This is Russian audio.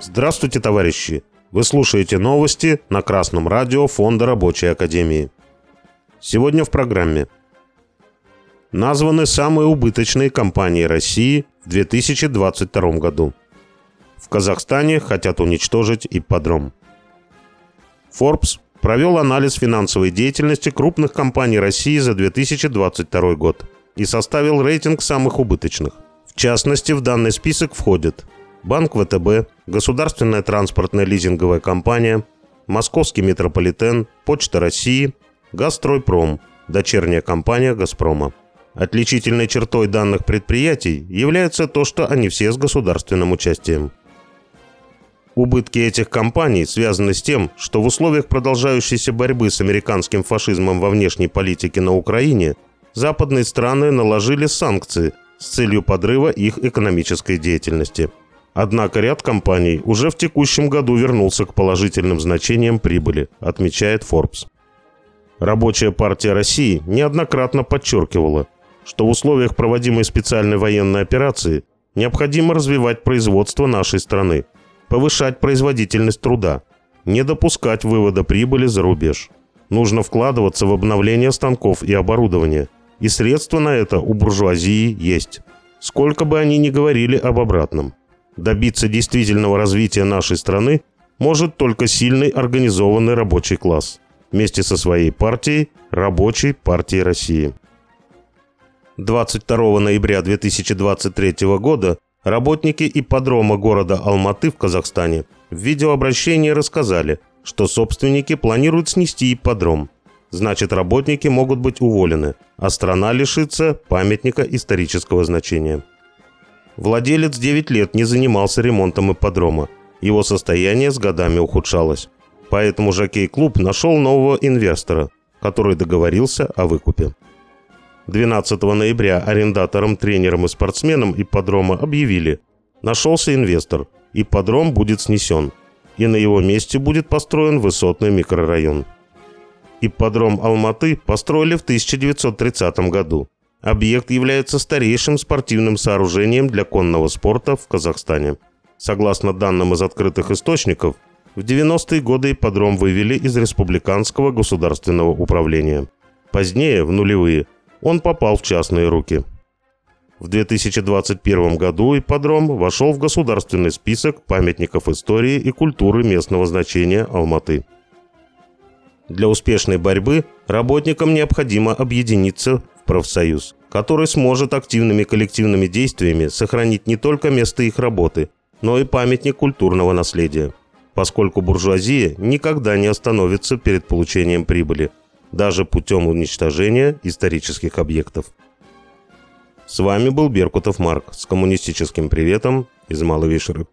Здравствуйте, товарищи! Вы слушаете новости на Красном радио Фонда Рабочей Академии. Сегодня в программе названы самые убыточные компании России в 2022 году. В Казахстане хотят уничтожить ипподром. Forbes провел анализ финансовой деятельности крупных компаний России за 2022 год и составил рейтинг самых убыточных. В частности, в данный список входят Банк ВТБ, Государственная транспортная лизинговая компания, Московский метрополитен, Почта России, Газстройпром, дочерняя компания «Газпрома». Отличительной чертой данных предприятий является то, что они все с государственным участием. Убытки этих компаний связаны с тем, что в условиях продолжающейся борьбы с американским фашизмом во внешней политике на Украине западные страны наложили санкции с целью подрыва их экономической деятельности. Однако ряд компаний уже в текущем году вернулся к положительным значениям прибыли, отмечает Forbes. Рабочая партия России неоднократно подчеркивала, что в условиях проводимой специальной военной операции необходимо развивать производство нашей страны, повышать производительность труда, не допускать вывода прибыли за рубеж. Нужно вкладываться в обновление станков и оборудования, и средства на это у буржуазии есть. Сколько бы они ни говорили об обратном. Добиться действительного развития нашей страны может только сильный организованный рабочий класс вместе со своей партией, Рабочей партией России. 22 ноября 2023 года работники ипподрома города Алматы в Казахстане в видеообращении рассказали, что собственники планируют снести ипподром. Значит, работники могут быть уволены, а страна лишится памятника исторического значения. Владелец 9 лет не занимался ремонтом ипподрома. Его состояние с годами ухудшалось. Поэтому жокей-клуб нашел нового инвестора, который договорился о выкупе. 12 ноября арендаторам, тренерам и спортсменам ипподрома объявили, нашелся инвестор, ипподром будет снесен, и на его месте будет построен высотный микрорайон. Ипподром Алматы построили в 1930 году. Объект является старейшим спортивным сооружением для конного спорта в Казахстане. Согласно данным из открытых источников, в 90-е годы ипподром вывели из республиканского государственного управления. Позднее, в нулевые, он попал в частные руки. В 2021 году ипподром вошел в государственный список памятников истории и культуры местного значения Алматы. Для успешной борьбы работникам необходимо объединиться в профсоюз, который сможет активными коллективными действиями сохранить не только место их работы, но и памятник культурного наследия, поскольку буржуазия никогда не остановится перед получением прибыли – даже путем уничтожения исторических объектов. С вами был Беркутов Марк с коммунистическим приветом из Малой Вишеры.